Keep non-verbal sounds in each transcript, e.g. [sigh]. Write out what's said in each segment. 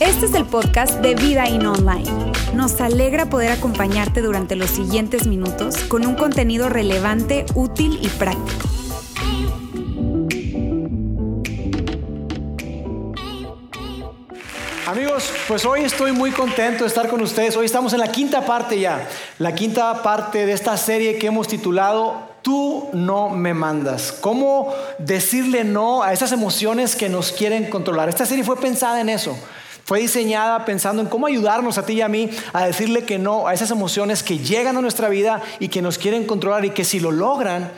Este es el podcast de Vida In Online. Nos alegra poder acompañarte durante los siguientes minutos con un contenido relevante, útil y práctico. Amigos, pues hoy estoy muy contento de estar con ustedes. Hoy estamos en la quinta parte ya, la quinta parte de esta serie que hemos titulado Tú no me mandas. ¿Cómo decirle no a esas emociones que nos quieren controlar? Esta serie fue pensada en eso. Fue diseñada pensando en cómo ayudarnos a ti y a mí a decirle que no a esas emociones que llegan a nuestra vida y que nos quieren controlar y que si lo logran,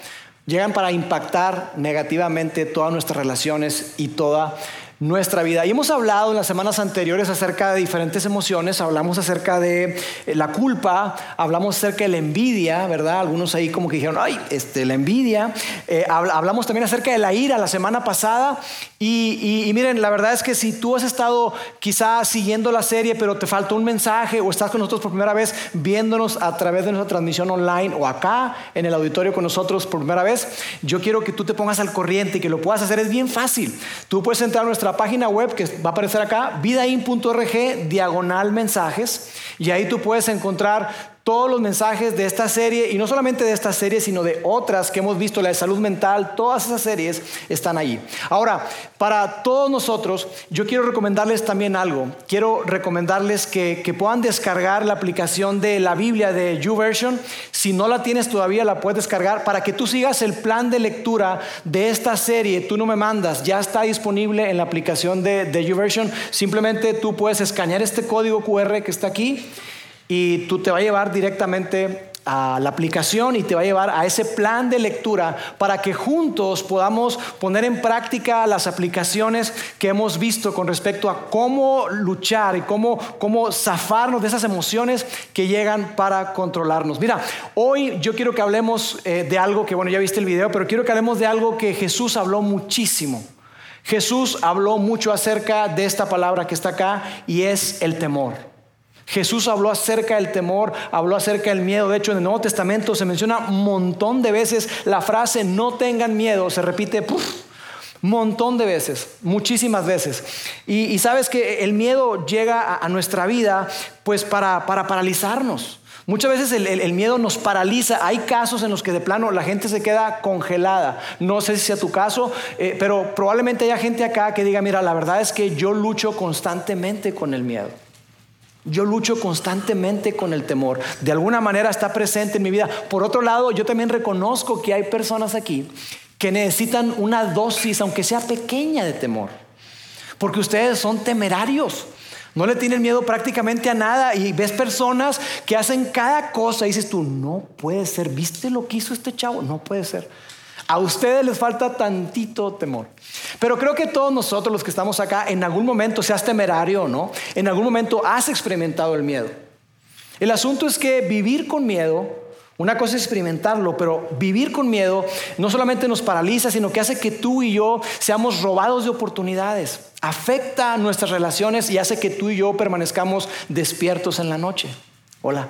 llegan para impactar negativamente todas nuestras relaciones y toda nuestra vida. Y hemos hablado en las semanas anteriores acerca de diferentes emociones, hablamos acerca de eh, la culpa, hablamos acerca de la envidia, ¿verdad? Algunos ahí como que dijeron, ay, este, la envidia. Eh, hablamos también acerca de la ira la semana pasada. Y, miren, la verdad es que si tú has estado quizás siguiendo la serie, pero te faltó un mensaje o estás con nosotros por primera vez viéndonos a través de nuestra transmisión online o acá en el auditorio con nosotros por primera vez, yo quiero que tú te pongas al corriente y que lo puedas hacer. Es bien fácil. Tú puedes entrar a nuestra página web que va a aparecer acá, vidain.org, diagonal mensajes, y ahí tú puedes encontrar todos los mensajes de esta serie, y no solamente de esta serie, sino de otras que hemos visto, la de salud mental, todas esas series están allí. Ahora, para todos nosotros, yo quiero recomendarles también algo. Quiero recomendarles que, que puedan descargar la aplicación de la Biblia de YouVersion. Si no la tienes todavía, la puedes descargar para que tú sigas el plan de lectura de esta serie. Tú no me mandas, ya está disponible en la aplicación de, de YouVersion. Simplemente tú puedes escanear este código QR que está aquí y tú te va a llevar directamente a la aplicación y te va a llevar a ese plan de lectura para que juntos podamos poner en práctica las aplicaciones que hemos visto con respecto a cómo luchar y cómo, cómo zafarnos de esas emociones que llegan para controlarnos. Mira, hoy yo quiero que hablemos eh, de algo que, bueno, ya viste el video, pero quiero que hablemos de algo que Jesús habló muchísimo. Jesús habló mucho acerca de esta palabra que está acá y es el temor. Jesús habló acerca del temor, habló acerca del miedo. De hecho, en el Nuevo Testamento se menciona un montón de veces la frase no tengan miedo. Se repite un montón de veces, muchísimas veces. Y, sabes que el miedo llega a, nuestra vida pues para, paralizarnos. Muchas veces el, miedo nos paraliza. Hay casos en los que de plano la gente se queda congelada. No sé si sea tu caso, eh, pero probablemente haya gente acá que diga, mira, la verdad es que yo lucho constantemente con el miedo. Yo lucho constantemente con el temor. De alguna manera está presente en mi vida. Por otro lado, yo también reconozco que hay personas aquí que necesitan una dosis, aunque sea pequeña, de temor. Porque ustedes son temerarios. No le tienen miedo prácticamente a nada. Y ves personas que hacen cada cosa y dices tú, no puede ser. ¿Viste lo que hizo este chavo? No puede ser. A ustedes les falta tantito temor. Pero creo que todos nosotros los que estamos acá, en algún momento, seas temerario o no, en algún momento has experimentado el miedo. El asunto es que vivir con miedo, una cosa es experimentarlo, pero vivir con miedo no solamente nos paraliza, sino que hace que tú y yo seamos robados de oportunidades. Afecta nuestras relaciones y hace que tú y yo permanezcamos despiertos en la noche. Hola.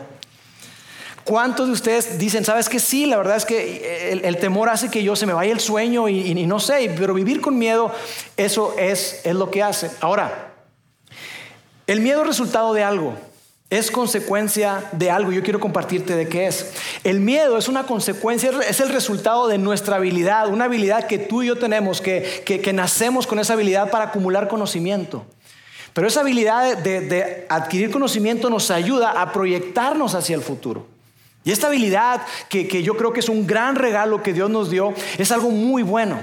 ¿Cuántos de ustedes dicen, sabes que sí, la verdad es que el, temor hace que yo se me vaya el sueño y, no sé, pero vivir con miedo, eso es, es lo que hace. Ahora, el miedo es resultado de algo, es consecuencia de algo. Yo quiero compartirte de qué es. El miedo es una consecuencia, es el resultado de nuestra habilidad, una habilidad que tú y yo tenemos, que, que, nacemos con esa habilidad para acumular conocimiento. Pero esa habilidad de adquirir conocimiento nos ayuda a proyectarnos hacia el futuro. Y esta habilidad, que, yo creo que es un gran regalo que Dios nos dio, es algo muy bueno.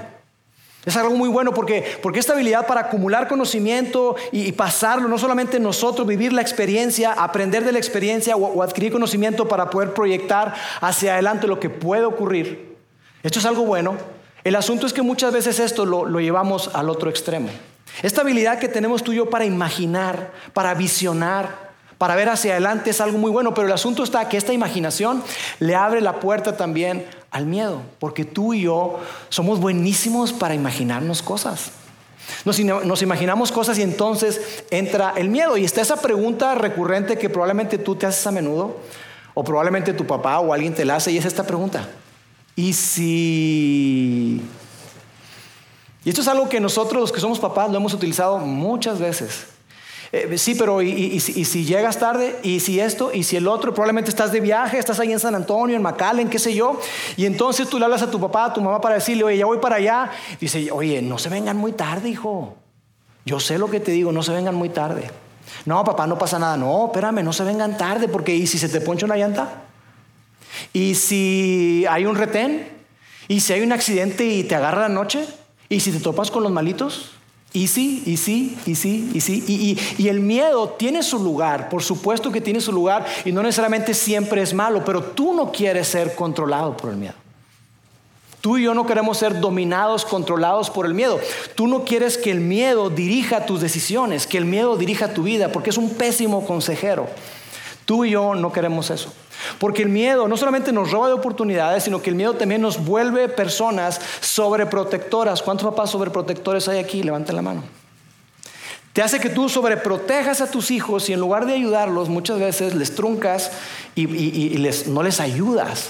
Es algo muy bueno porque, porque esta habilidad para acumular conocimiento y, pasarlo, no solamente nosotros, vivir la experiencia, aprender de la experiencia o, adquirir conocimiento para poder proyectar hacia adelante lo que puede ocurrir. Esto es algo bueno. El asunto es que muchas veces esto lo, lo llevamos al otro extremo. Esta habilidad que tenemos tú y yo para imaginar, para visionar, para ver hacia adelante es algo muy bueno, pero el asunto está que esta imaginación le abre la puerta también al miedo, porque tú y yo somos buenísimos para imaginarnos cosas. Nos, imaginamos cosas y entonces entra el miedo. Y está esa pregunta recurrente que probablemente tú te haces a menudo, o probablemente tu papá o alguien te la hace, y es esta pregunta. ¿Y si... Y esto es algo que nosotros, los que somos papás, lo hemos utilizado muchas veces. Eh, sí, pero y, si llegas tarde? ¿Y si esto? ¿Y si el otro? Probablemente estás de viaje, estás ahí en San Antonio, en McAllen, qué sé yo. Y entonces tú le hablas a tu papá, a tu mamá para decirle, oye, ya voy para allá. Dice, oye, no se vengan muy tarde, hijo. Yo sé lo que te digo, no se vengan muy tarde. No, papá, no pasa nada. No, espérame, no se vengan tarde, porque ¿y si se te poncha una llanta? ¿Y si hay un retén? ¿Y si hay un accidente y te agarra la noche? ¿Y si te topas con los malitos? Y sí, y sí, y sí, y sí. Y, el miedo tiene su lugar, por supuesto que tiene su lugar, y no necesariamente siempre es malo, pero tú no quieres ser controlado por el miedo. Tú y yo no queremos ser dominados, controlados por el miedo. Tú no quieres que el miedo dirija tus decisiones, que el miedo dirija tu vida, porque es un pésimo consejero. Tú y yo no queremos eso. Porque el miedo no solamente nos roba de oportunidades, sino que el miedo también nos vuelve personas sobreprotectoras. ¿Cuántos papás sobreprotectores hay aquí? Levanten la mano. Te hace que tú sobreprotejas a tus hijos y en lugar de ayudarlos, muchas veces les truncas y, no les ayudas.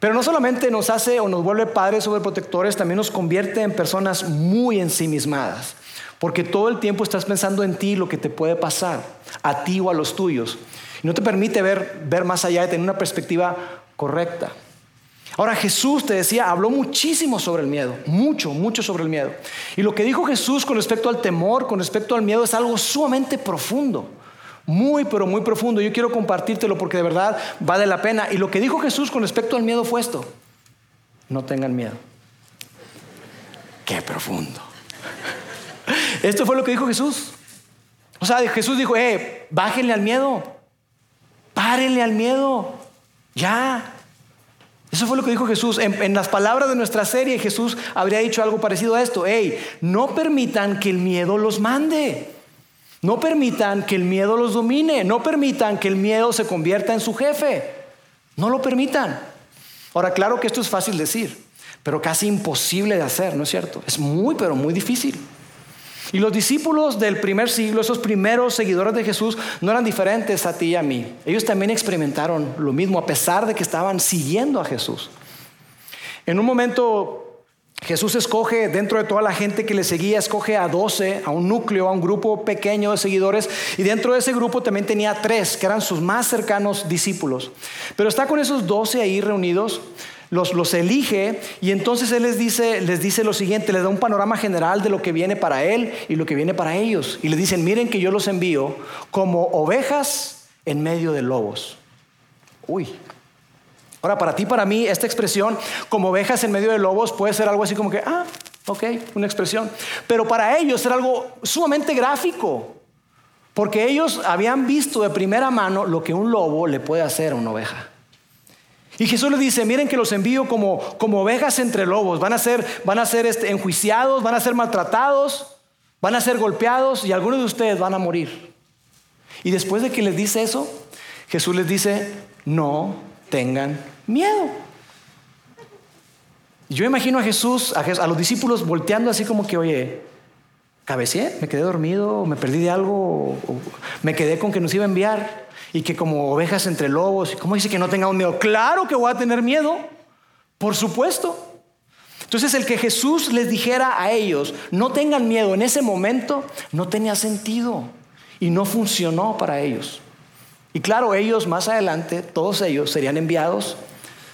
Pero no solamente nos hace o nos vuelve padres sobreprotectores, también nos convierte en personas muy ensimismadas. Porque todo el tiempo estás pensando en ti, lo que te puede pasar, a ti o a los tuyos. Y no te permite ver, ver más allá de tener una perspectiva correcta. Ahora Jesús, te decía, habló muchísimo sobre el miedo, mucho, mucho sobre el miedo. Y lo que dijo Jesús con respecto al temor, con respecto al miedo, es algo sumamente profundo. Muy, pero muy profundo. Yo quiero compartírtelo porque de verdad vale la pena. Y lo que dijo Jesús con respecto al miedo fue esto. No tengan miedo. Qué profundo. Esto fue lo que dijo Jesús. O sea, Jesús dijo, eh, bájenle al miedo. Párenle al miedo. Ya. Eso fue lo que dijo Jesús. En, en, las palabras de nuestra serie, Jesús habría dicho algo parecido a esto. Hey, no permitan que el miedo los mande. No permitan que el miedo los domine, no permitan que el miedo se convierta en su jefe. No lo permitan. Ahora, claro que esto es fácil decir, pero casi imposible de hacer, ¿no es cierto? Es muy, pero muy difícil. Y los discípulos del primer siglo, esos primeros seguidores de Jesús, no eran diferentes a ti y a mí. Ellos también experimentaron lo mismo, a pesar de que estaban siguiendo a Jesús. En un momento Jesús escoge, dentro de toda la gente que le seguía, escoge a doce, a un núcleo, a un grupo pequeño de seguidores, y dentro de ese grupo también tenía tres, que eran sus más cercanos discípulos. Pero está con esos doce ahí reunidos, los, elige, y entonces Él les dice, les dice lo siguiente, les da un panorama general de lo que viene para Él y lo que viene para ellos. Y les dicen, miren que yo los envío como ovejas en medio de lobos. Uy, Ahora, para ti, para mí, esta expresión, como ovejas en medio de lobos, puede ser algo así como que, ah, ok, una expresión. Pero para ellos era algo sumamente gráfico, porque ellos habían visto de primera mano lo que un lobo le puede hacer a una oveja. Y Jesús les dice, miren que los envío como, como ovejas entre lobos, van a ser, van a ser este, enjuiciados, van a ser maltratados, van a ser golpeados y algunos de ustedes van a morir. Y después de que les dice eso, Jesús les dice, no tengan Miedo. Yo imagino a Jesús, a, los discípulos volteando así como que, oye, cabeceé, me quedé dormido, me perdí de algo, me quedé con que nos iba a enviar y que como ovejas entre lobos, ¿cómo dice que no tengamos miedo? Claro que voy a tener miedo, por supuesto. Entonces el que Jesús les dijera a ellos, no tengan miedo en ese momento, no tenía sentido y no funcionó para ellos. Y claro, ellos más adelante, todos ellos serían enviados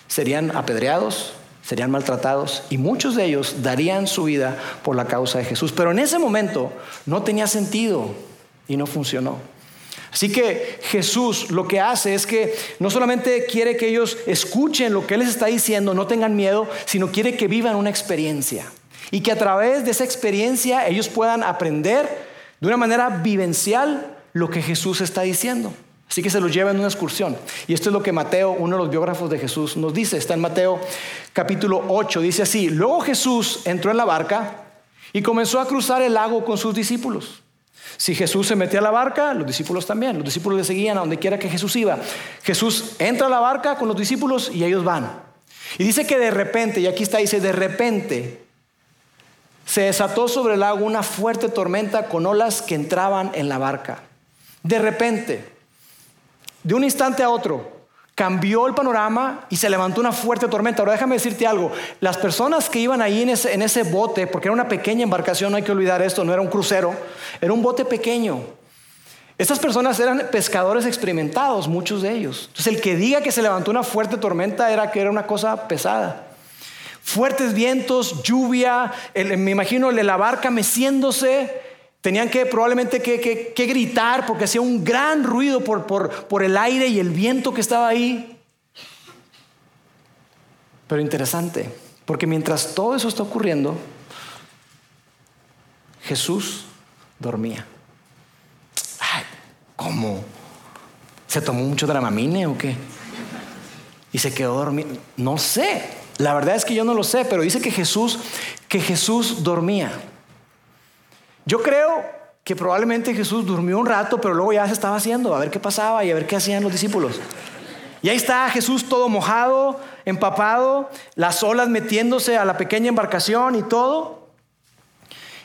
serían apedreados, serían maltratados y muchos de ellos darían su vida por la causa de Jesús. Pero en ese momento no tenía sentido y no funcionó. Así que Jesús lo que hace es que no solamente quiere que ellos escuchen lo que Él les está diciendo, no tengan miedo, sino quiere que vivan una experiencia. Y que a través de esa experiencia ellos puedan aprender de una manera vivencial lo que Jesús está diciendo. Así que se los lleva en una excursión. Y esto es lo que Mateo, uno de los biógrafos de Jesús, nos dice. Está en Mateo capítulo 8. Dice así, luego Jesús entró en la barca y comenzó a cruzar el lago con sus discípulos. Si Jesús se metía a la barca, los discípulos también. Los discípulos le seguían a donde quiera que Jesús iba. Jesús entra a la barca con los discípulos y ellos van. Y dice que de repente, y aquí está, dice, de repente se desató sobre el lago una fuerte tormenta con olas que entraban en la barca. De repente de un instante a otro, cambió el panorama y se levantó una fuerte tormenta. Ahora déjame decirte algo, las personas que iban ahí en ese, bote, porque era una pequeña embarcación, no hay que olvidar esto, no era un crucero, era un bote pequeño. Estas personas eran pescadores experimentados, muchos de ellos. Entonces el que diga que se levantó una fuerte tormenta era que era una cosa pesada. Fuertes vientos, lluvia, me imagino la barca meciéndose, Tenían que probablemente que, gritar porque hacía un gran ruido por, por el aire y el viento que estaba ahí. Pero interesante, porque mientras todo eso está ocurriendo, Jesús dormía. ¿Cómo? ¿Se tomó mucho dramamine o qué? Y se quedó dormido. No sé. La verdad es que yo no lo sé, pero dice que Jesús, que Jesús dormía. Yo creo que probablemente Jesús durmió un rato, pero luego ya se estaba haciendo, a ver qué pasaba y a ver qué hacían los discípulos. Y ahí está Jesús todo mojado, empapado, las olas metiéndose a la pequeña embarcación y todo.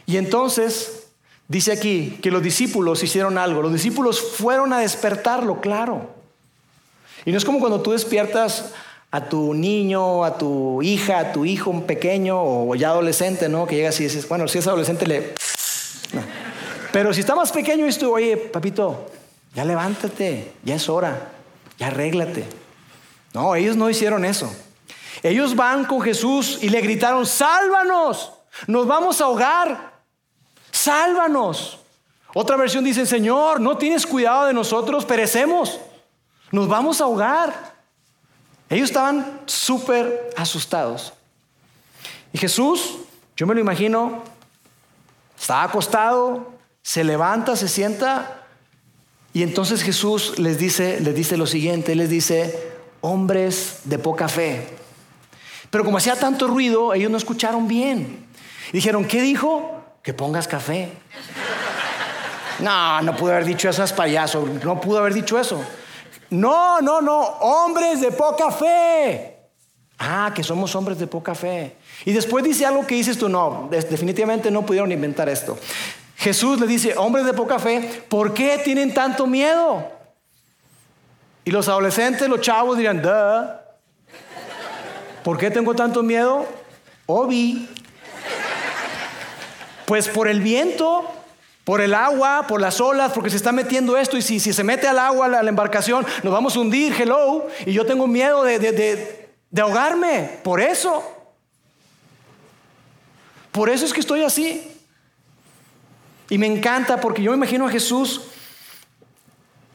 Y entonces dice aquí que los discípulos hicieron algo. Los discípulos fueron a despertarlo, claro. Y no es como cuando tú despiertas a tu niño, a tu hija, a tu hijo un pequeño o ya adolescente, ¿no? Que llegas y dices, bueno, si es adolescente le pero si está más pequeño esto, oye, papito, ya levántate, ya es hora, ya arréglate. No, ellos no hicieron eso. Ellos van con Jesús y le gritaron, sálvanos, nos vamos a ahogar, sálvanos. Otra versión dice, Señor, no tienes cuidado de nosotros, perecemos, nos vamos a ahogar. Ellos estaban súper asustados. Y Jesús, yo me lo imagino, Está acostado, se levanta, se sienta y entonces Jesús les dice, les dice lo siguiente, les dice, hombres de poca fe. Pero como hacía tanto ruido, ellos no escucharon bien. dijeron, ¿qué dijo? Que pongas café. [laughs] No, no pudo haber dicho eso, es payaso, no pudo haber dicho eso. No, no, no, hombres de poca fe. Ah, que somos hombres de poca fe. Y después dice algo que dices tú, no, definitivamente no pudieron inventar esto. Jesús le dice, hombres de poca fe, ¿por qué tienen tanto miedo? Y los adolescentes, los chavos dirán, Duh. ¿por qué tengo tanto miedo? Obi. Pues por el viento, por el agua, por las olas, porque se está metiendo esto y si, se mete al agua la, la, embarcación, nos vamos a hundir, hello, y yo tengo miedo de, de ahogarme, por eso. Por eso es que estoy así. Y me encanta porque yo me imagino a Jesús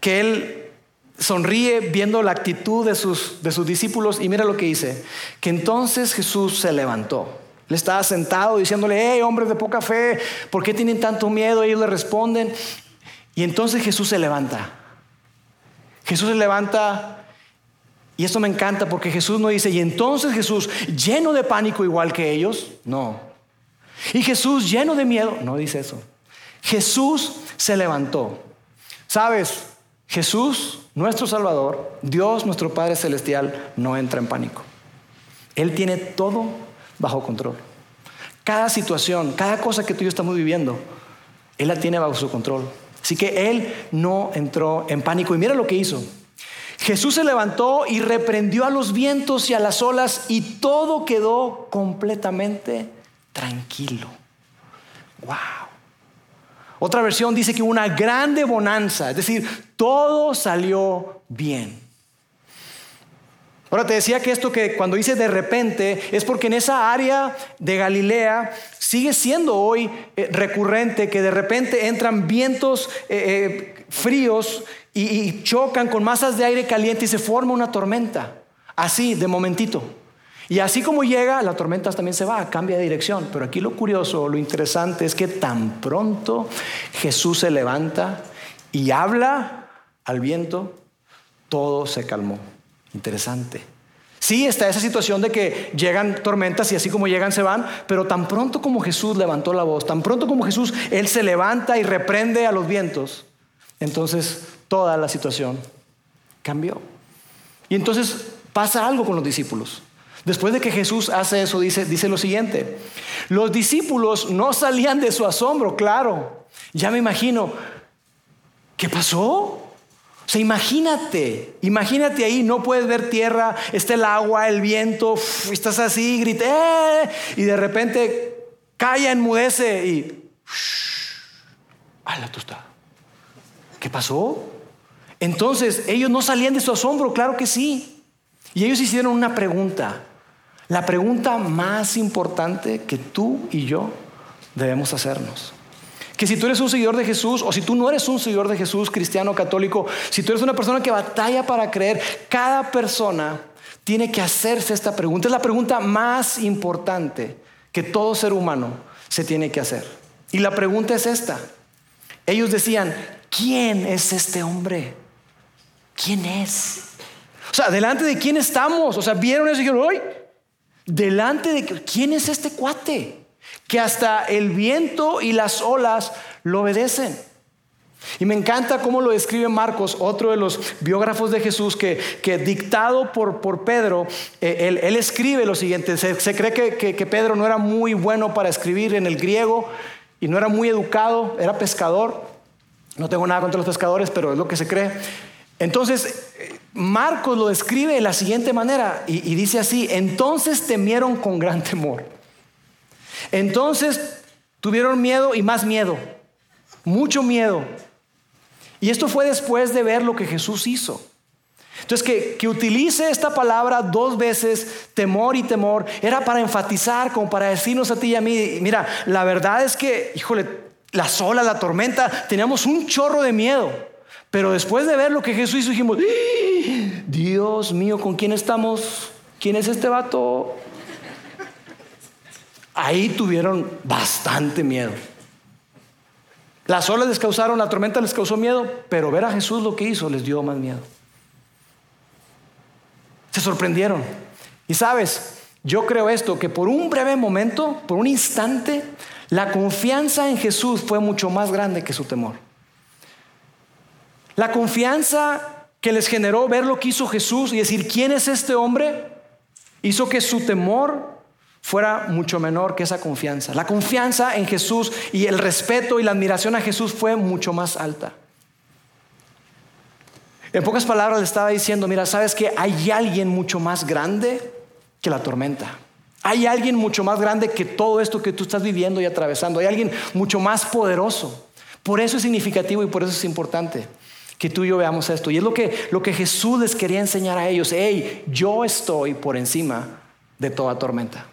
que él sonríe viendo la actitud de sus, de sus discípulos y mira lo que dice, que entonces Jesús se levantó. Le estaba sentado diciéndole, hey, hombres de poca fe, ¿por qué tienen tanto miedo? Ellos le responden. Y entonces Jesús se levanta. Jesús se levanta y esto me encanta porque Jesús no dice, y entonces Jesús, lleno de pánico igual que ellos, no. Y Jesús, lleno de miedo, no dice eso. Jesús se levantó. ¿Sabes? Jesús, nuestro Salvador, Dios, nuestro Padre Celestial, no entra en pánico. Él tiene todo bajo control. Cada situación, cada cosa que tú y yo estamos viviendo, Él la tiene bajo su control. Así que Él no entró en pánico. Y mira lo que hizo. Jesús se levantó y reprendió a los vientos y a las olas y todo quedó completamente tranquilo. Wow. Otra versión dice que una grande bonanza, es decir, todo salió bien. Ahora te decía que esto que cuando dice de repente es porque en esa área de Galilea sigue siendo hoy eh, recurrente que de repente entran vientos eh, eh, fríos y, y chocan con masas de aire caliente y se forma una tormenta. Así, de momentito. Y así como llega, la tormenta también se va, cambia de dirección. Pero aquí lo curioso, lo interesante es que tan pronto Jesús se levanta y habla al viento, todo se calmó. Interesante. Sí, está esa situación de que llegan tormentas y así como llegan se van, pero tan pronto como Jesús levantó la voz, tan pronto como Jesús, Él se levanta y reprende a los vientos, entonces toda la situación cambió. Y entonces pasa algo con los discípulos. Después de que Jesús hace eso, dice, dice lo siguiente. Los discípulos no salían de su asombro, claro. Ya me imagino, ¿qué pasó? O sea, imagínate, imagínate ahí, no puedes ver tierra, está el agua, el viento, estás así, grité, y de repente calla, enmudece y... ¡Hala, tú está! ¿Qué pasó? Entonces, ellos no salían de su asombro, claro que sí. Y ellos hicieron una pregunta, la pregunta más importante que tú y yo debemos hacernos. Que si tú eres un seguidor de Jesús o si tú no eres un seguidor de Jesús, cristiano, católico, si tú eres una persona que batalla para creer, cada persona tiene que hacerse esta pregunta. Es la pregunta más importante que todo ser humano se tiene que hacer. Y la pregunta es esta. Ellos decían, ¿quién es este hombre? ¿Quién es? O sea, delante de quién estamos. O sea, vieron eso y dijeron, hoy, delante de quién es este cuate que hasta el viento y las olas lo obedecen. Y me encanta cómo lo describe Marcos, otro de los biógrafos de Jesús, que, dictado por, por Pedro, eh, él, escribe lo siguiente, se, cree que, que Pedro no era muy bueno para escribir en el griego y no era muy educado, era pescador, no tengo nada contra los pescadores, pero es lo que se cree. Entonces, Marcos lo describe de la siguiente manera y, dice así, entonces temieron con gran temor. Entonces tuvieron miedo y más miedo, mucho miedo. Y esto fue después de ver lo que Jesús hizo. Entonces, que, que, utilice esta palabra dos veces, temor y temor, era para enfatizar, como para decirnos a ti y a mí, mira, la verdad es que, híjole, la sola, la tormenta, teníamos un chorro de miedo. Pero después de ver lo que Jesús hizo, dijimos, ¡Ah! Dios mío, ¿con quién estamos? ¿Quién es este vato? Ahí tuvieron bastante miedo. Las olas les causaron, la tormenta les causó miedo, pero ver a Jesús lo que hizo les dio más miedo. Se sorprendieron. Y sabes, yo creo esto, que por un breve momento, por un instante, la confianza en Jesús fue mucho más grande que su temor. La confianza que les generó ver lo que hizo Jesús y decir, ¿quién es este hombre? Hizo que su temor fuera mucho menor que esa confianza. La confianza en Jesús y el respeto y la admiración a Jesús fue mucho más alta. En pocas palabras le estaba diciendo, mira, sabes que hay alguien mucho más grande que la tormenta. Hay alguien mucho más grande que todo esto que tú estás viviendo y atravesando. Hay alguien mucho más poderoso. Por eso es significativo y por eso es importante que tú y yo veamos esto. Y es lo que, lo que Jesús les quería enseñar a ellos. Hey, yo estoy por encima de toda tormenta.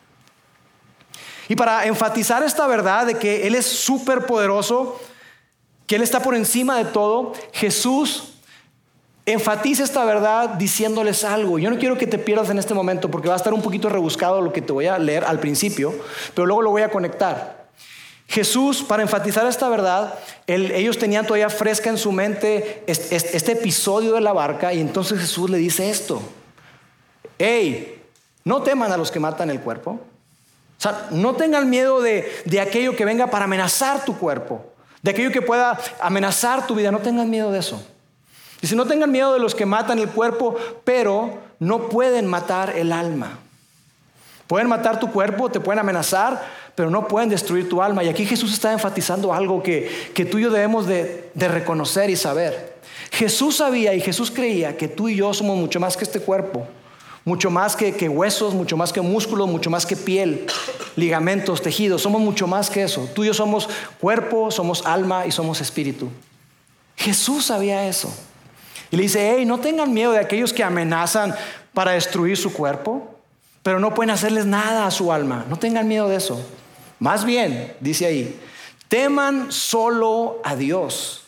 Y para enfatizar esta verdad de que Él es súper poderoso, que Él está por encima de todo, Jesús enfatiza esta verdad diciéndoles algo. Yo no quiero que te pierdas en este momento porque va a estar un poquito rebuscado lo que te voy a leer al principio, pero luego lo voy a conectar. Jesús, para enfatizar esta verdad, ellos tenían todavía fresca en su mente este, episodio de la barca y entonces Jesús le dice esto. Hey, no teman a los que matan el cuerpo. O sea, no tengan miedo de, de aquello que venga para amenazar tu cuerpo, de aquello que pueda amenazar tu vida. No tengan miedo de eso. Dice, no tengan miedo de los que matan el cuerpo, pero no pueden matar el alma. Pueden matar tu cuerpo, te pueden amenazar, pero no pueden destruir tu alma. Y aquí Jesús está enfatizando algo que, que tú y yo debemos de, reconocer y saber. Jesús sabía y Jesús creía que tú y yo somos mucho más que este cuerpo, mucho más que, que huesos, mucho más que músculos, mucho más que piel, ligamentos, tejidos, somos mucho más que eso. Tú y yo somos cuerpo, somos alma y somos espíritu. Jesús sabía eso. Y le dice, hey, no tengan miedo de aquellos que amenazan para destruir su cuerpo, pero no pueden hacerles nada a su alma. No tengan miedo de eso. Más bien, dice ahí, teman solo a Dios.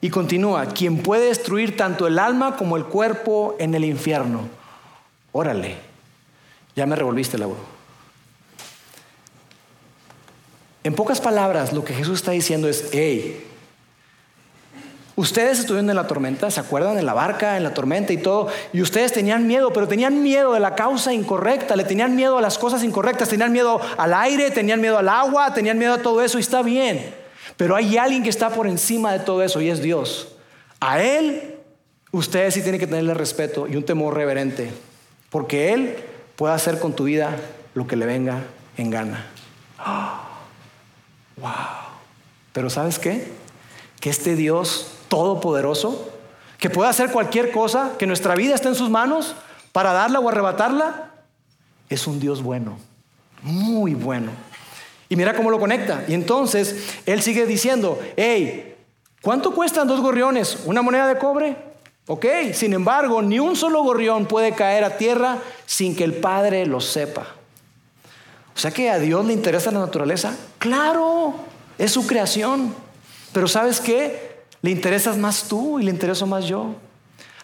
Y continúa, quien puede destruir tanto el alma como el cuerpo en el infierno. Órale, ya me revolviste la voz. En pocas palabras, lo que Jesús está diciendo es, hey, Ustedes estuvieron en la tormenta, ¿se acuerdan? En la barca, en la tormenta y todo. Y ustedes tenían miedo, pero tenían miedo de la causa incorrecta, le tenían miedo a las cosas incorrectas, tenían miedo al aire, tenían miedo al agua, tenían miedo a todo eso y está bien. Pero hay alguien que está por encima de todo eso y es Dios. A Él ustedes sí tienen que tenerle respeto y un temor reverente, porque Él puede hacer con tu vida lo que le venga en gana. [gasps] ¡Wow! Pero ¿sabes qué? Que este Dios todopoderoso, que pueda hacer cualquier cosa, que nuestra vida está en sus manos para darla o arrebatarla, es un Dios bueno, muy bueno. Y mira cómo lo conecta. Y entonces él sigue diciendo, hey, ¿cuánto cuestan dos gorriones? ¿Una moneda de cobre? Ok, sin embargo, ni un solo gorrión puede caer a tierra sin que el Padre lo sepa. O sea que a Dios le interesa la naturaleza. Claro, es su creación. Pero ¿sabes qué? Le interesas más tú y le intereso más yo.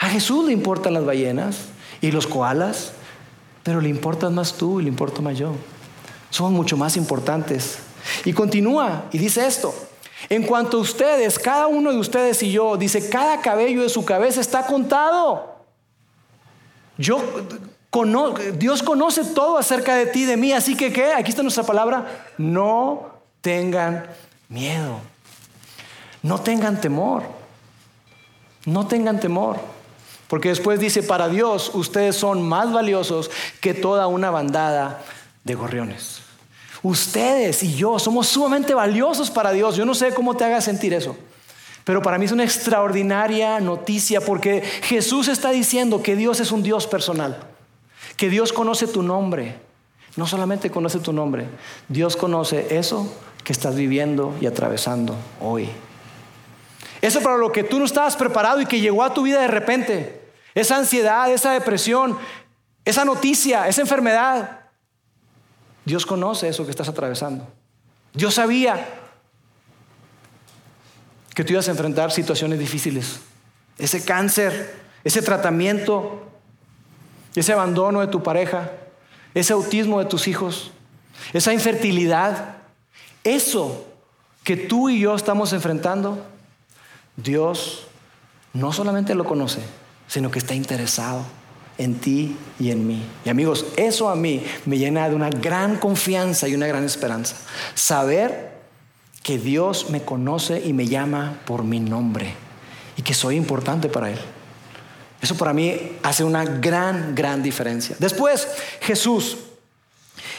A Jesús le importan las ballenas y los koalas, pero le importas más tú y le importo más yo. Son mucho más importantes. Y continúa y dice esto. En cuanto a ustedes, cada uno de ustedes y yo, dice, cada cabello de su cabeza está contado. Yo Dios conoce todo acerca de ti, de mí, así que. Aquí está nuestra palabra, no tengan miedo. No tengan temor. No tengan temor. Porque después dice, para Dios ustedes son más valiosos que toda una bandada de gorriones. Ustedes y yo somos sumamente valiosos para Dios. Yo no sé cómo te haga sentir eso. Pero para mí es una extraordinaria noticia porque Jesús está diciendo que Dios es un Dios personal. Que Dios conoce tu nombre. No solamente conoce tu nombre, Dios conoce eso que estás viviendo y atravesando hoy. Eso para lo que tú no estabas preparado y que llegó a tu vida de repente. Esa ansiedad, esa depresión, esa noticia, esa enfermedad. Dios conoce eso que estás atravesando. Dios sabía que tú ibas a enfrentar situaciones difíciles. Ese cáncer, ese tratamiento, ese abandono de tu pareja, ese autismo de tus hijos, esa infertilidad, eso que tú y yo estamos enfrentando, Dios no solamente lo conoce, sino que está interesado en ti y en mí. Y amigos, eso a mí me llena de una gran confianza y una gran esperanza. Saber que Dios me conoce y me llama por mi nombre y que soy importante para Él. Eso para mí hace una gran, gran diferencia. Después, Jesús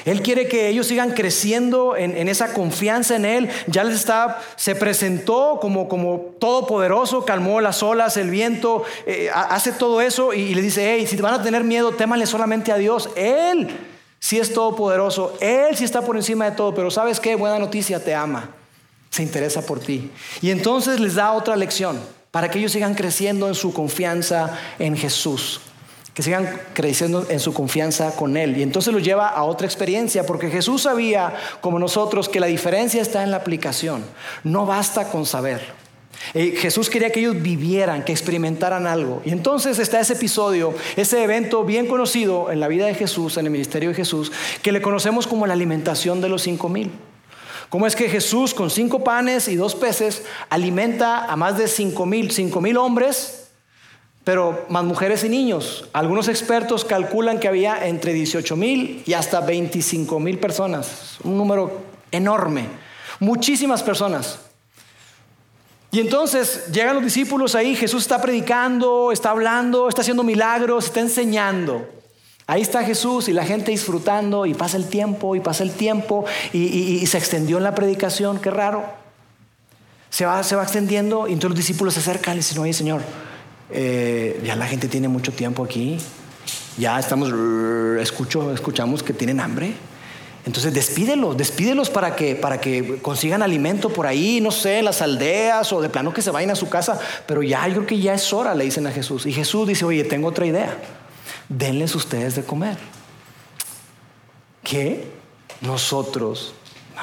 él quiere que ellos sigan creciendo en, esa confianza en Él. Ya les está, se presentó como, como todopoderoso, calmó las olas, el viento, eh, hace todo eso y, le dice, hey, si van a tener miedo, témanle solamente a Dios. Él sí es todopoderoso, Él sí está por encima de todo, pero ¿sabes qué? Buena noticia, te ama, se interesa por ti. Y entonces les da otra lección para que ellos sigan creciendo en su confianza en Jesús que sigan creciendo en su confianza con Él. Y entonces lo lleva a otra experiencia, porque Jesús sabía, como nosotros, que la diferencia está en la aplicación. No basta con saber. Eh, Jesús quería que ellos vivieran, que experimentaran algo. Y entonces está ese episodio, ese evento bien conocido en la vida de Jesús, en el ministerio de Jesús, que le conocemos como la alimentación de los cinco mil. ¿Cómo es que Jesús con cinco panes y dos peces alimenta a más de cinco mil, cinco mil hombres pero más mujeres y niños. Algunos expertos calculan que había entre 18 mil y hasta 25 mil personas, un número enorme, muchísimas personas. Y entonces llegan los discípulos ahí, Jesús está predicando, está hablando, está haciendo milagros, está enseñando. Ahí está Jesús y la gente disfrutando y pasa el tiempo y pasa el tiempo y, se extendió en la predicación, qué raro. Se va, se va extendiendo y entonces los discípulos se acercan y dicen, oye Señor, eh, ya la gente tiene mucho tiempo aquí, ya estamos, escucho, escuchamos que tienen hambre. Entonces despídelos, despídelos para que, para que consigan alimento por ahí, no sé, las aldeas o de plano que se vayan a su casa. Pero ya, yo creo que ya es hora, le dicen a Jesús. Y Jesús dice, oye, tengo otra idea. Denles ustedes de comer. ¿Qué? Nosotros. No.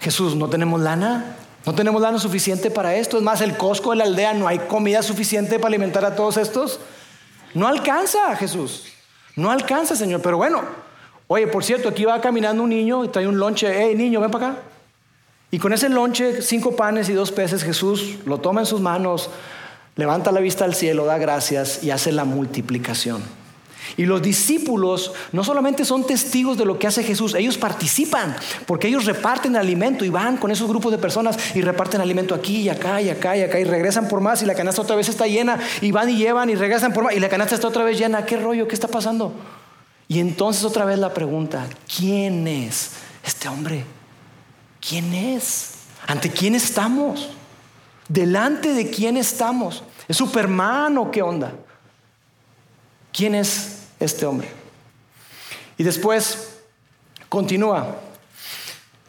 Jesús, ¿no tenemos lana? No tenemos lana suficiente para esto. Es más, el Costco de la aldea no hay comida suficiente para alimentar a todos estos. No alcanza, Jesús. No alcanza, Señor. Pero bueno, oye, por cierto, aquí va caminando un niño y trae un lonche. Hey, niño, ven para acá. Y con ese lonche, cinco panes y dos peces, Jesús lo toma en sus manos, levanta la vista al cielo, da gracias y hace la multiplicación. Y los discípulos no solamente son testigos de lo que hace Jesús, ellos participan, porque ellos reparten alimento y van con esos grupos de personas y reparten alimento aquí y acá y acá y acá y regresan por más y la canasta otra vez está llena y van y llevan y regresan por más y la canasta está otra vez llena. ¿Qué rollo? ¿Qué está pasando? Y entonces otra vez la pregunta, ¿quién es este hombre? ¿Quién es? ¿Ante quién estamos? ¿Delante de quién estamos? ¿Es Superman o qué onda? ¿Quién es este hombre? Y después continúa.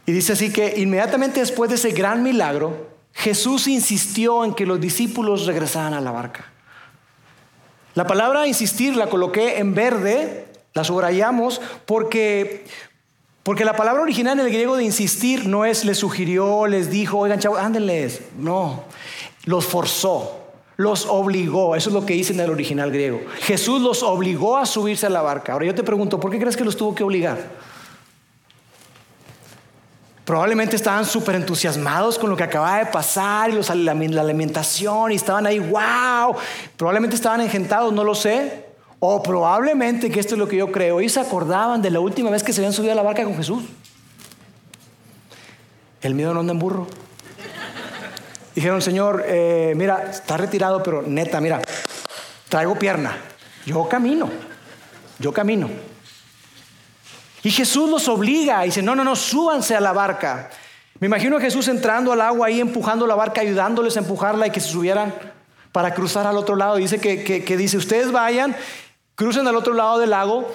Y dice así que inmediatamente después de ese gran milagro, Jesús insistió en que los discípulos regresaran a la barca. La palabra insistir la coloqué en verde, la subrayamos, porque, porque la palabra original en el griego de insistir no es les sugirió, les dijo, oigan chavos, ándenles. No, los forzó, los obligó. Eso es lo que dice en el original griego. Jesús los obligó a subirse a la barca. Ahora yo te pregunto, ¿por qué crees que los tuvo que obligar? Probablemente estaban súper entusiasmados con lo que acababa de pasar y los, la, alimentación y estaban ahí, wow. Probablemente estaban engentados, no lo sé. O probablemente, que esto es lo que yo creo, ellos se acordaban de la última vez que se habían subido a la barca con Jesús. El miedo no anda en burro. Dijeron, Señor, eh, mira, está retirado, pero neta, mira, traigo pierna. Yo camino, yo camino. Y Jesús los obliga y dice, no, no, no, súbanse a la barca. Me imagino a Jesús entrando al agua ahí, empujando la barca, ayudándoles a empujarla y que se subieran para cruzar al otro lado. Dice que, que dice, ustedes vayan, crucen al otro lado del lago.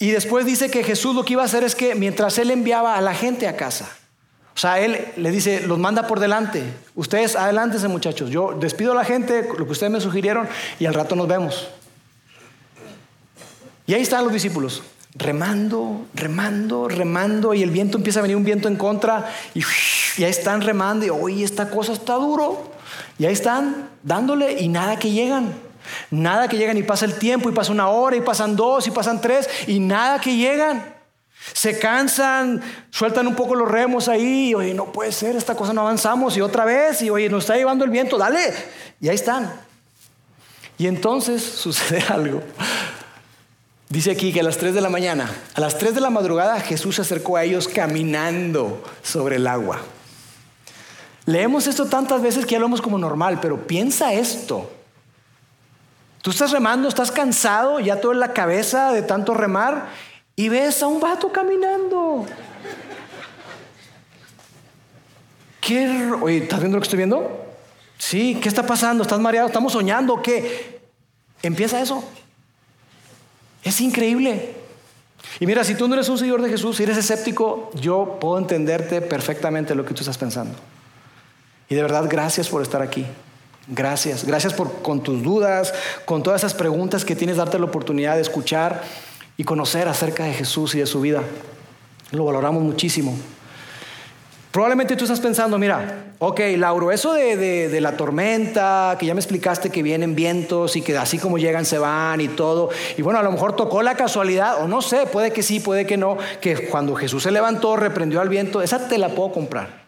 Y después dice que Jesús lo que iba a hacer es que mientras él enviaba a la gente a casa, o sea, él le dice, los manda por delante. Ustedes adelántense muchachos. Yo despido a la gente, lo que ustedes me sugirieron, y al rato nos vemos. Y ahí están los discípulos remando, remando, remando, y el viento empieza a venir un viento en contra, y, ya están remando, y oye, esta cosa está duro, y ahí están dándole, y nada que llegan. Nada que llegan y pasa el tiempo y pasa una hora y pasan dos y pasan tres y nada que llegan. Se cansan, sueltan un poco los remos ahí y oye, no puede ser, esta cosa no avanzamos y otra vez y oye, nos está llevando el viento, dale. Y ahí están. Y entonces [laughs] sucede algo. Dice aquí que a las 3 de la mañana, a las 3 de la madrugada, Jesús se acercó a ellos caminando sobre el agua. Leemos esto tantas veces que ya lo vemos como normal, pero piensa esto. Tú estás remando, estás cansado, ya todo en la cabeza de tanto remar, y ves a un vato caminando. ¿Qué? Oye, ¿estás viendo lo que estoy viendo? Sí, ¿qué está pasando? ¿Estás mareado? ¿Estamos soñando? ¿Qué? Empieza eso. Es increíble. Y mira, si tú no eres un seguidor de Jesús, si eres escéptico, yo puedo entenderte perfectamente lo que tú estás pensando. Y de verdad, gracias por estar aquí. Gracias. Gracias por con tus dudas, con todas esas preguntas que tienes, darte la oportunidad de escuchar y conocer acerca de Jesús y de su vida. Lo valoramos muchísimo. Probablemente tú estás pensando, mira, ok, Lauro, eso de, la tormenta, que ya me explicaste que vienen vientos y que así como llegan se van y todo, y bueno, a lo mejor tocó la casualidad, o no sé, puede que sí, puede que no, que cuando Jesús se levantó, reprendió al viento, esa te la puedo comprar.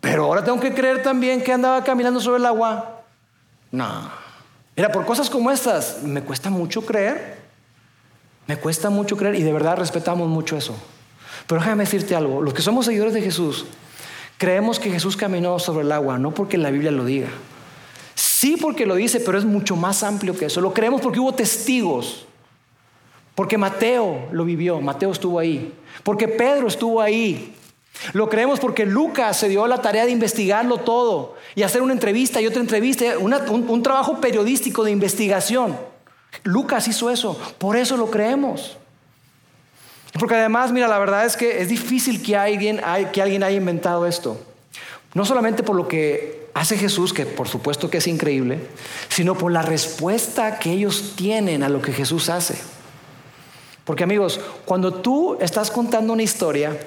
Pero ahora tengo que creer también que andaba caminando sobre el agua. No. Mira, por cosas como estas, me cuesta mucho creer. Me cuesta mucho creer y de verdad respetamos mucho eso. Pero déjame decirte algo, los que somos seguidores de Jesús, Creemos que Jesús caminó sobre el agua, no porque la Biblia lo diga. Sí porque lo dice, pero es mucho más amplio que eso. Lo creemos porque hubo testigos. Porque Mateo lo vivió, Mateo estuvo ahí. Porque Pedro estuvo ahí. Lo creemos porque Lucas se dio la tarea de investigarlo todo y hacer una entrevista y otra entrevista, un, un trabajo periodístico de investigación. Lucas hizo eso, por eso lo creemos. Porque además, mira, la verdad es que es difícil que alguien, que alguien haya inventado esto. No solamente por lo que hace Jesús, que por supuesto que es increíble, sino por la respuesta que ellos tienen a lo que Jesús hace. Porque amigos, cuando tú estás contando una historia,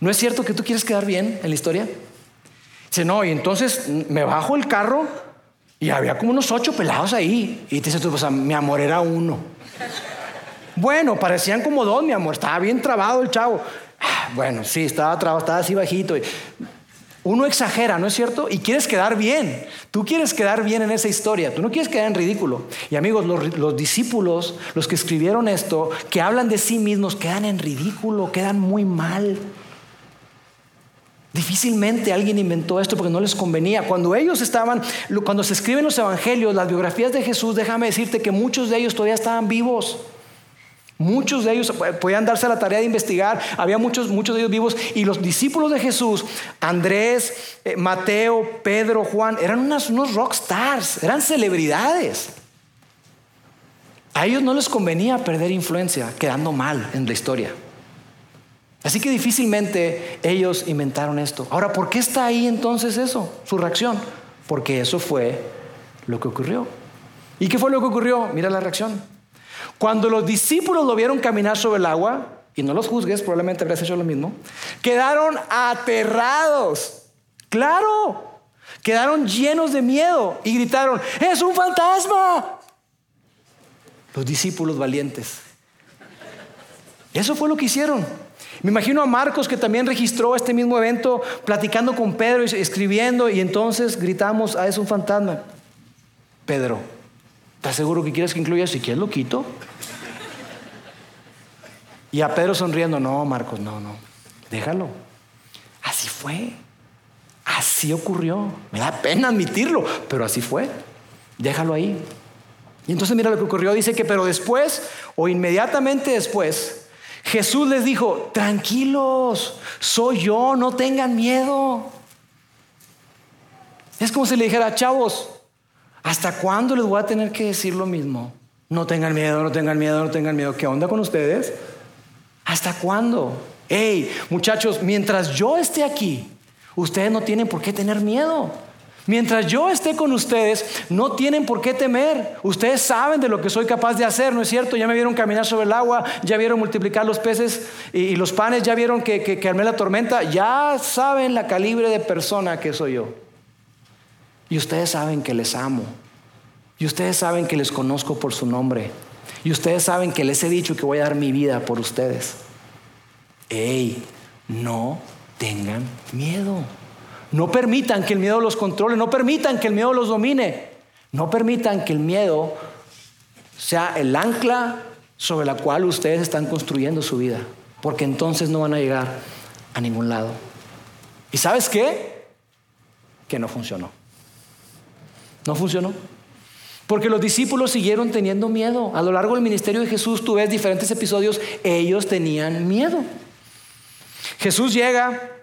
¿no es cierto que tú quieres quedar bien en la historia? Dice, no, y entonces me bajo el carro y había como unos ocho pelados ahí. Y te dice, pues, mi amor era uno. Bueno, parecían como dos, mi amor. Estaba bien trabado el chavo. Ah, bueno, sí, estaba trabado, estaba así bajito. Uno exagera, ¿no es cierto? Y quieres quedar bien. Tú quieres quedar bien en esa historia. Tú no quieres quedar en ridículo. Y amigos, los, los, discípulos, los que escribieron esto, que hablan de sí mismos, quedan en ridículo, quedan muy mal. Difícilmente alguien inventó esto porque no les convenía. Cuando ellos estaban, cuando se escriben los evangelios, las biografías de Jesús, déjame decirte que muchos de ellos todavía estaban vivos. Muchos de ellos podían darse la tarea de investigar, había muchos, muchos de ellos vivos y los discípulos de Jesús, Andrés, eh, Mateo, Pedro, Juan, eran unos rockstars, eran celebridades. A ellos no les convenía perder influencia, quedando mal en la historia. Así que difícilmente ellos inventaron esto. Ahora, ¿por qué está ahí entonces eso? Su reacción. Porque eso fue lo que ocurrió. ¿Y qué fue lo que ocurrió? Mira la reacción. Cuando los discípulos lo vieron caminar sobre el agua, y no los juzgues, probablemente habrías hecho lo mismo, quedaron aterrados. Claro, quedaron llenos de miedo y gritaron, es un fantasma. Los discípulos valientes. Eso fue lo que hicieron. Me imagino a Marcos que también registró este mismo evento platicando con Pedro y escribiendo y entonces gritamos, ah, es un fantasma. Pedro, ¿estás seguro que quieres que incluya? Si quieres lo quito. Y a Pedro sonriendo, no, Marcos, no, no, déjalo. Así fue. Así ocurrió. Me da pena admitirlo, pero así fue. Déjalo ahí. Y entonces mira lo que ocurrió. Dice que, pero después, o inmediatamente después, Jesús les dijo, tranquilos, soy yo, no tengan miedo. Es como si le dijera, chavos, ¿hasta cuándo les voy a tener que decir lo mismo? No tengan miedo, no tengan miedo, no tengan miedo. ¿Qué onda con ustedes? ¿Hasta cuándo? Hey, muchachos, mientras yo esté aquí, ustedes no tienen por qué tener miedo. Mientras yo esté con ustedes, no tienen por qué temer. Ustedes saben de lo que soy capaz de hacer, ¿no es cierto? Ya me vieron caminar sobre el agua, ya vieron multiplicar los peces y, los panes, ya vieron que, que, armé la tormenta, ya saben la calibre de persona que soy yo. Y ustedes saben que les amo. Y ustedes saben que les conozco por su nombre. Y ustedes saben que les he dicho que voy a dar mi vida por ustedes. ¡Ey! No tengan miedo. No permitan que el miedo los controle, no permitan que el miedo los domine, no permitan que el miedo sea el ancla sobre la cual ustedes están construyendo su vida, porque entonces no van a llegar a ningún lado. ¿Y sabes qué? Que no funcionó. No funcionó. Porque los discípulos siguieron teniendo miedo. A lo largo del ministerio de Jesús, tú ves diferentes episodios, ellos tenían miedo. Jesús llega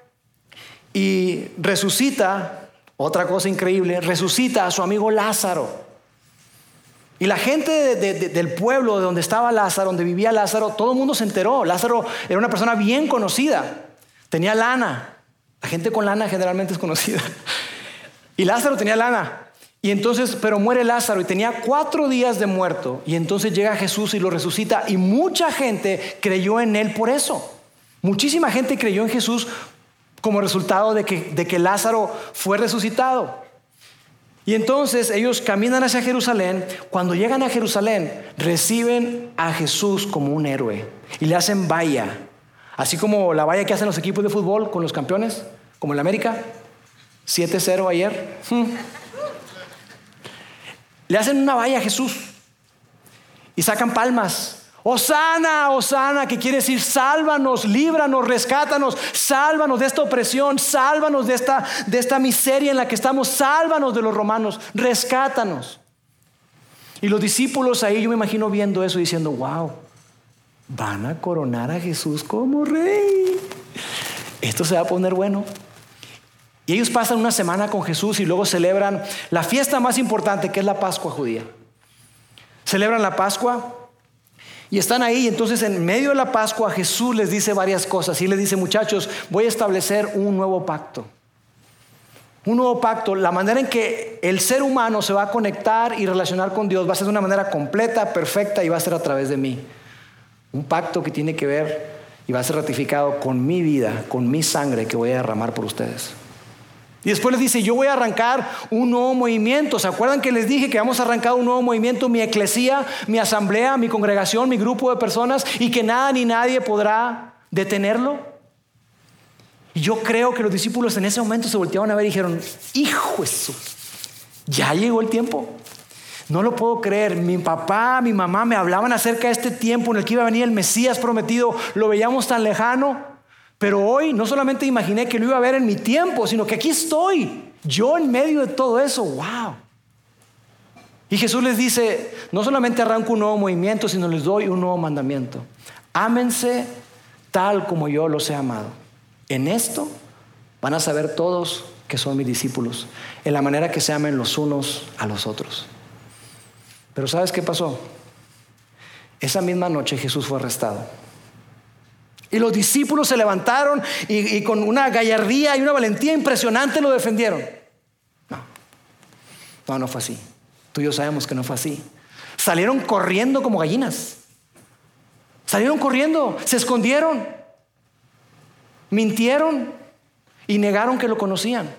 y resucita, otra cosa increíble, resucita a su amigo Lázaro. Y la gente del pueblo de donde estaba Lázaro, donde vivía Lázaro, todo el mundo se enteró. Lázaro era una persona bien conocida, tenía lana. La gente con lana generalmente es conocida. [laughs] Y Lázaro tenía lana. Y entonces, pero muere Lázaro y tenía cuatro días de muerto. Y entonces llega Jesús y lo resucita. Y mucha gente creyó en él por eso. Muchísima gente creyó en Jesús como resultado de que, de que Lázaro fue resucitado. Y entonces ellos caminan hacia Jerusalén. Cuando llegan a Jerusalén, reciben a Jesús como un héroe y le hacen valla. Así como la valla que hacen los equipos de fútbol con los campeones, como en América. 7-0 ayer. Hmm. Le hacen una valla a Jesús y sacan palmas Osana, Osana, que quiere decir sálvanos, líbranos, rescátanos, sálvanos de esta opresión, sálvanos de esta, de esta miseria en la que estamos, sálvanos de los romanos, rescátanos. Y los discípulos ahí, yo me imagino viendo eso diciendo, wow, van a coronar a Jesús como rey. Esto se va a poner bueno. Y ellos pasan una semana con Jesús y luego celebran la fiesta más importante que es la Pascua judía. Celebran la Pascua y están ahí, entonces en medio de la Pascua Jesús les dice varias cosas y les dice, muchachos, voy a establecer un nuevo pacto. Un nuevo pacto, la manera en que el ser humano se va a conectar y relacionar con Dios va a ser de una manera completa, perfecta y va a ser a través de mí. Un pacto que tiene que ver y va a ser ratificado con mi vida, con mi sangre que voy a derramar por ustedes. Y después les dice, yo voy a arrancar un nuevo movimiento. ¿Se acuerdan que les dije que vamos a arrancar un nuevo movimiento, mi eclesía, mi asamblea, mi congregación, mi grupo de personas, y que nada ni nadie podrá detenerlo? Y yo creo que los discípulos en ese momento se volteaban a ver y dijeron, hijo eso, ya llegó el tiempo. No lo puedo creer. Mi papá, mi mamá me hablaban acerca de este tiempo en el que iba a venir el Mesías prometido. Lo veíamos tan lejano. Pero hoy no solamente imaginé que lo iba a ver en mi tiempo, sino que aquí estoy, yo en medio de todo eso, wow. Y Jesús les dice, no solamente arranco un nuevo movimiento, sino les doy un nuevo mandamiento. Ámense tal como yo los he amado. En esto van a saber todos que son mis discípulos, en la manera que se amen los unos a los otros. Pero ¿sabes qué pasó? Esa misma noche Jesús fue arrestado. Y los discípulos se levantaron y, con una gallardía y una valentía impresionante lo defendieron. No, no, no fue así. Tú y yo sabemos que no fue así. Salieron corriendo como gallinas. Salieron corriendo, se escondieron, mintieron y negaron que lo conocían.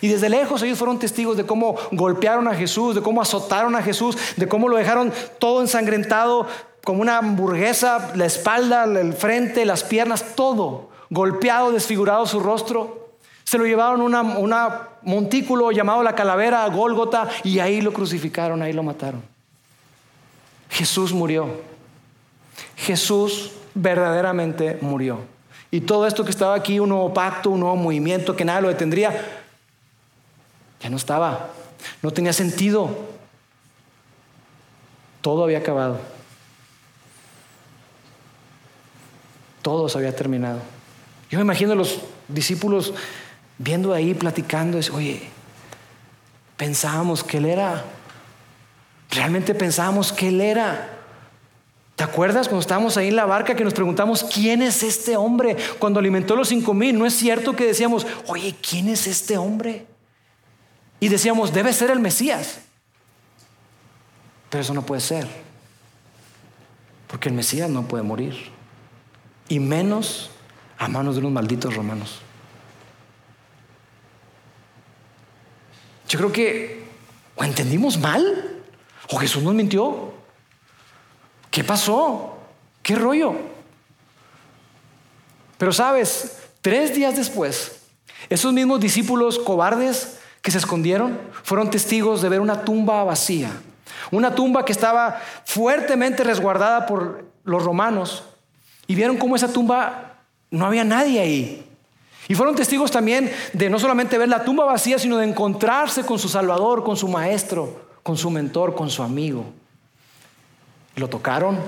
Y desde lejos ellos fueron testigos de cómo golpearon a Jesús, de cómo azotaron a Jesús, de cómo lo dejaron todo ensangrentado como una hamburguesa, la espalda, el frente, las piernas, todo golpeado, desfigurado su rostro. Se lo llevaron a un montículo llamado la calavera, Gólgota, y ahí lo crucificaron, ahí lo mataron. Jesús murió. Jesús verdaderamente murió. Y todo esto que estaba aquí, un nuevo pacto, un nuevo movimiento, que nada lo detendría, ya no estaba. No tenía sentido. Todo había acabado. Todo se había terminado. Yo me imagino a los discípulos viendo ahí, platicando, oye, pensábamos que Él era, realmente pensábamos que Él era. ¿Te acuerdas cuando estábamos ahí en la barca que nos preguntamos quién es este hombre? Cuando alimentó los cinco mil, ¿no es cierto que decíamos, oye, ¿quién es este hombre? Y decíamos, debe ser el Mesías. Pero eso no puede ser. Porque el Mesías no puede morir y menos a manos de unos malditos romanos. Yo creo que o entendimos mal o Jesús nos mintió. ¿Qué pasó? ¿Qué rollo? Pero sabes, tres días después, esos mismos discípulos cobardes que se escondieron fueron testigos de ver una tumba vacía. Una tumba que estaba fuertemente resguardada por los romanos y vieron cómo esa tumba no había nadie ahí. Y fueron testigos también de no solamente ver la tumba vacía, sino de encontrarse con su Salvador, con su Maestro, con su mentor, con su amigo. Lo tocaron,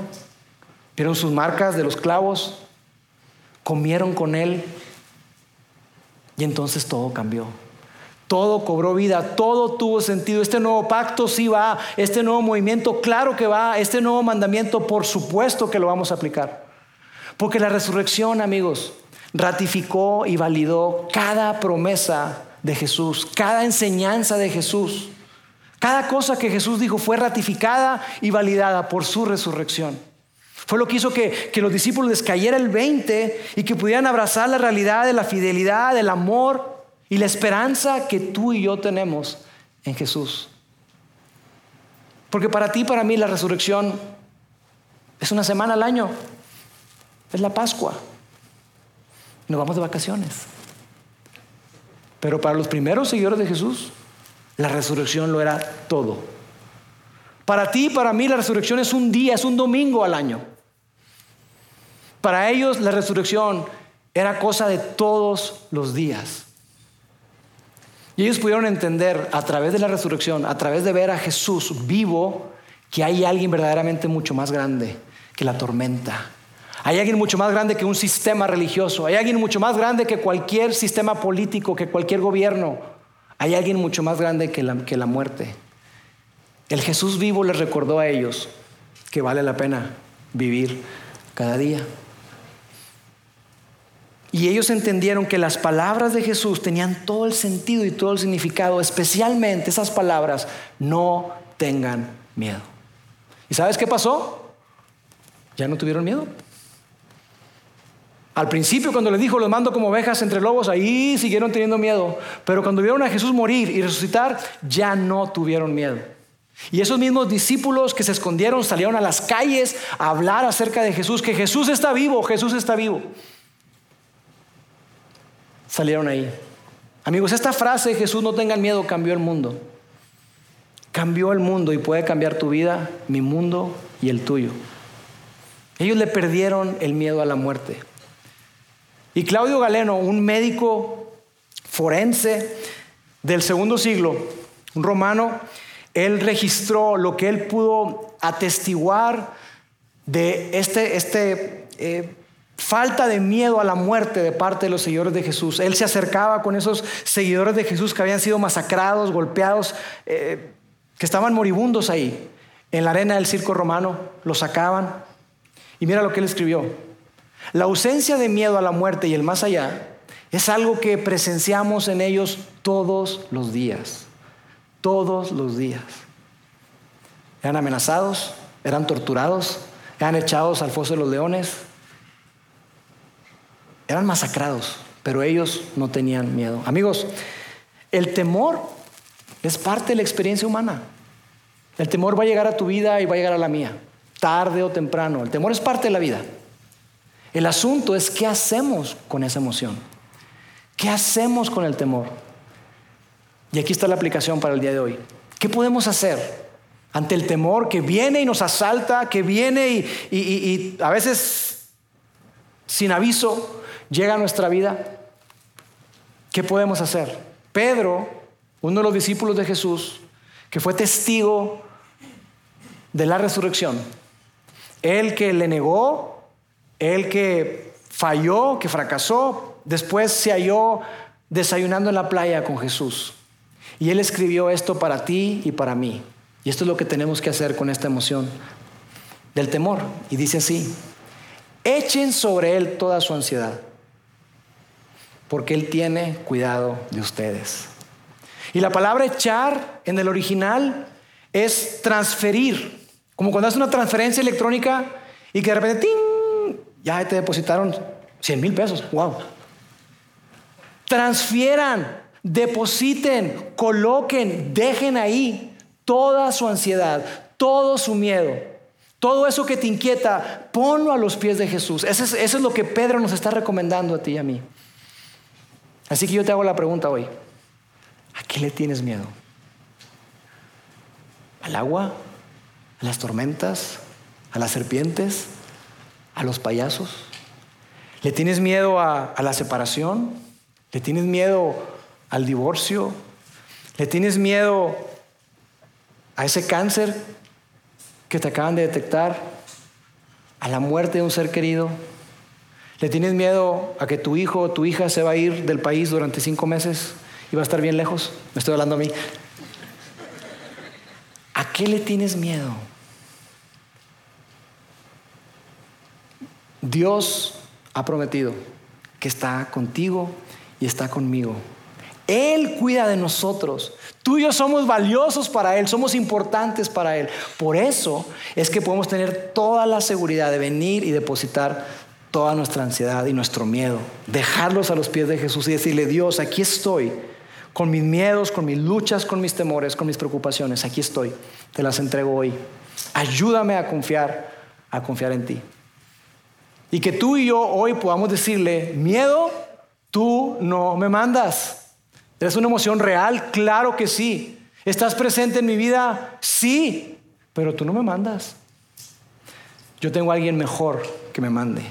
vieron sus marcas de los clavos, comieron con él y entonces todo cambió. Todo cobró vida, todo tuvo sentido. Este nuevo pacto sí va, este nuevo movimiento, claro que va, este nuevo mandamiento, por supuesto que lo vamos a aplicar. Porque la resurrección, amigos, ratificó y validó cada promesa de Jesús, cada enseñanza de Jesús. Cada cosa que Jesús dijo fue ratificada y validada por su resurrección. Fue lo que hizo que, que, los discípulos les cayera el 20 y que pudieran abrazar la realidad de la fidelidad, del amor y la esperanza que tú y yo tenemos en Jesús. Porque para ti, para mí, la resurrección es una semana al año. Es la Pascua. Nos vamos de vacaciones. Pero para los primeros seguidores de Jesús, la resurrección lo era todo. Para ti y para mí la resurrección es un día, es un domingo al año. Para ellos la resurrección era cosa de todos los días. Y ellos pudieron entender a través de la resurrección, a través de ver a Jesús vivo, que hay alguien verdaderamente mucho más grande que la tormenta, hay alguien mucho más grande que un sistema religioso. Hay alguien mucho más grande que cualquier sistema político, que cualquier gobierno. Hay alguien mucho más grande que la, que la muerte. El Jesús vivo les recordó a ellos que vale la pena vivir cada día. Y ellos entendieron que las palabras de Jesús tenían todo el sentido y todo el significado, especialmente esas palabras, no tengan miedo. ¿Y sabes qué pasó? Ya no tuvieron miedo. Al principio cuando les dijo, los mando como ovejas entre lobos, ahí siguieron teniendo miedo. Pero cuando vieron a Jesús morir y resucitar, ya no tuvieron miedo. Y esos mismos discípulos que se escondieron salieron a las calles a hablar acerca de Jesús, que Jesús está vivo, Jesús está vivo. Salieron ahí. Amigos, esta frase, Jesús no tengan miedo, cambió el mundo. Cambió el mundo y puede cambiar tu vida, mi mundo y el tuyo. Ellos le perdieron el miedo a la muerte. Y Claudio Galeno, un médico forense del segundo siglo, un romano, Él registró lo que él pudo atestiguar de este, este eh, falta de miedo a la muerte de parte de los seguidores de Jesús. Él se acercaba con esos seguidores de Jesús que habían sido masacrados, golpeados, eh, que estaban moribundos ahí, en la arena del circo romano, los sacaban. Y mira lo que él escribió. La ausencia de miedo a la muerte y el más allá es algo que presenciamos en ellos todos los días, todos los días. Eran amenazados, eran torturados, eran echados al foso de los leones, eran masacrados, pero ellos no tenían miedo. Amigos, el temor es parte de la experiencia humana. El temor va a llegar a tu vida y va a llegar a la mía, tarde o temprano. El temor es parte de la vida. El asunto es qué hacemos con esa emoción. ¿Qué hacemos con el temor? Y aquí está la aplicación para el día de hoy. ¿Qué podemos hacer ante el temor que viene y nos asalta, que viene y, a veces sin aviso llega a nuestra vida, ¿qué podemos hacer? Pedro, uno de los discípulos de Jesús, que fue testigo de la resurrección, el que le negó, el que falló, que fracasó, después se halló desayunando en la playa con Jesús. Y él escribió esto para ti y para mí. Y esto es lo que tenemos que hacer con esta emoción del temor. Y dice así, echen sobre él toda su ansiedad porque Él tiene cuidado de ustedes. Y la palabra echar en el original es transferir, como cuando haces una transferencia electrónica y que de repente ya te depositaron 100 mil pesos. ¡Wow! Transfieran, depositen, coloquen, dejen ahí toda su ansiedad, todo su miedo. Todo eso que te inquieta, ponlo a los pies de Jesús. Eso es, eso es lo que Pedro nos está recomendando a ti y a mí. Así que yo te hago la pregunta hoy. ¿A qué le tienes miedo? ¿Al agua? ¿A las tormentas? ¿A las serpientes? ¿A los payasos? ¿Le tienes miedo a, la separación? ¿Le tienes miedo al divorcio? ¿Le tienes miedo a ese cáncer que te acaban de detectar? ¿A la muerte de un ser querido? ¿Le tienes miedo a que tu hijo o tu hija se va a ir del país durante cinco meses y va a estar bien lejos? Me estoy hablando a mí. ¿A qué le tienes miedo? Dios ha prometido que está contigo y está conmigo. Él cuida de nosotros. Tú y yo somos valiosos para Él, somos importantes para Él. Por eso es que podemos tener toda la seguridad de venir y depositar toda nuestra ansiedad y nuestro miedo, dejarlos a los pies de Jesús y decirle, Dios, aquí estoy, con mis miedos, con mis luchas, con mis temores, con mis preocupaciones, aquí estoy, te las entrego hoy. Ayúdame a confiar, a confiar en ti. Y que tú y yo hoy podamos decirle, miedo, tú no me mandas. ¿Es una emoción real? Claro que sí. ¿Estás presente en mi vida? Sí, pero tú no me mandas. Yo tengo a alguien mejor que me mande.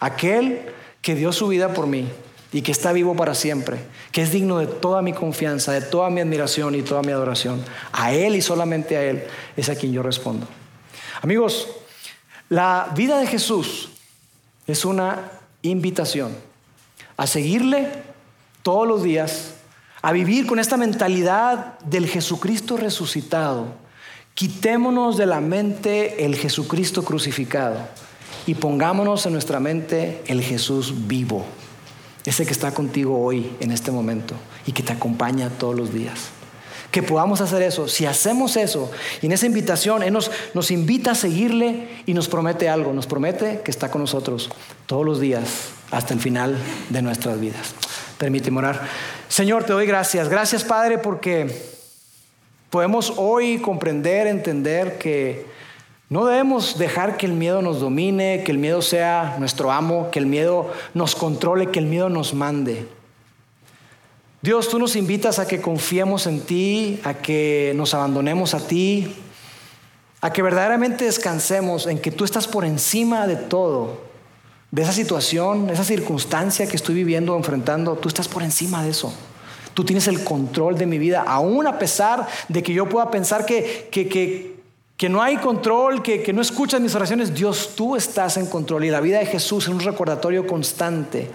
Aquel que dio su vida por mí y que está vivo para siempre, que es digno de toda mi confianza, de toda mi admiración y toda mi adoración. A Él y solamente a Él es a quien yo respondo. Amigos, la vida de Jesús es una invitación a seguirle todos los días, a vivir con esta mentalidad del Jesucristo resucitado. Quitémonos de la mente el Jesucristo crucificado y pongámonos en nuestra mente el Jesús vivo, ese que está contigo hoy, en este momento, y que te acompaña todos los días. Que podamos hacer eso. Si hacemos eso, y en esa invitación Él nos, nos invita a seguirle y nos promete algo, nos promete que está con nosotros todos los días hasta el final de nuestras vidas. Permíteme orar. Señor, te doy gracias. Gracias, Padre, porque podemos hoy comprender, entender que no debemos dejar que el miedo nos domine, que el miedo sea nuestro amo, que el miedo nos controle, que el miedo nos mande. Dios, tú nos invitas a que confiemos en ti, a que nos abandonemos a ti, a que verdaderamente descansemos en que tú estás por encima de todo, de esa situación, esa circunstancia que estoy viviendo, enfrentando, tú estás por encima de eso. Tú tienes el control de mi vida, aún a pesar de que yo pueda pensar que, que, no hay control, que, que no escuchas mis oraciones. Dios, tú estás en control. Y la vida de Jesús es un recordatorio constante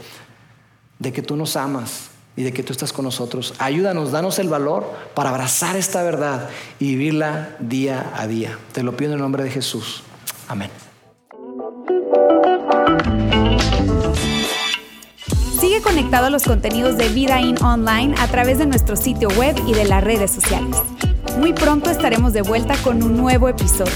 de que tú nos amas y de que tú estás con nosotros. Ayúdanos, danos el valor para abrazar esta verdad y vivirla día a día. Te lo pido en el nombre de Jesús. Amén. Sigue conectado a los contenidos de Vida In Online a través de nuestro sitio web y de las redes sociales. Muy pronto estaremos de vuelta con un nuevo episodio.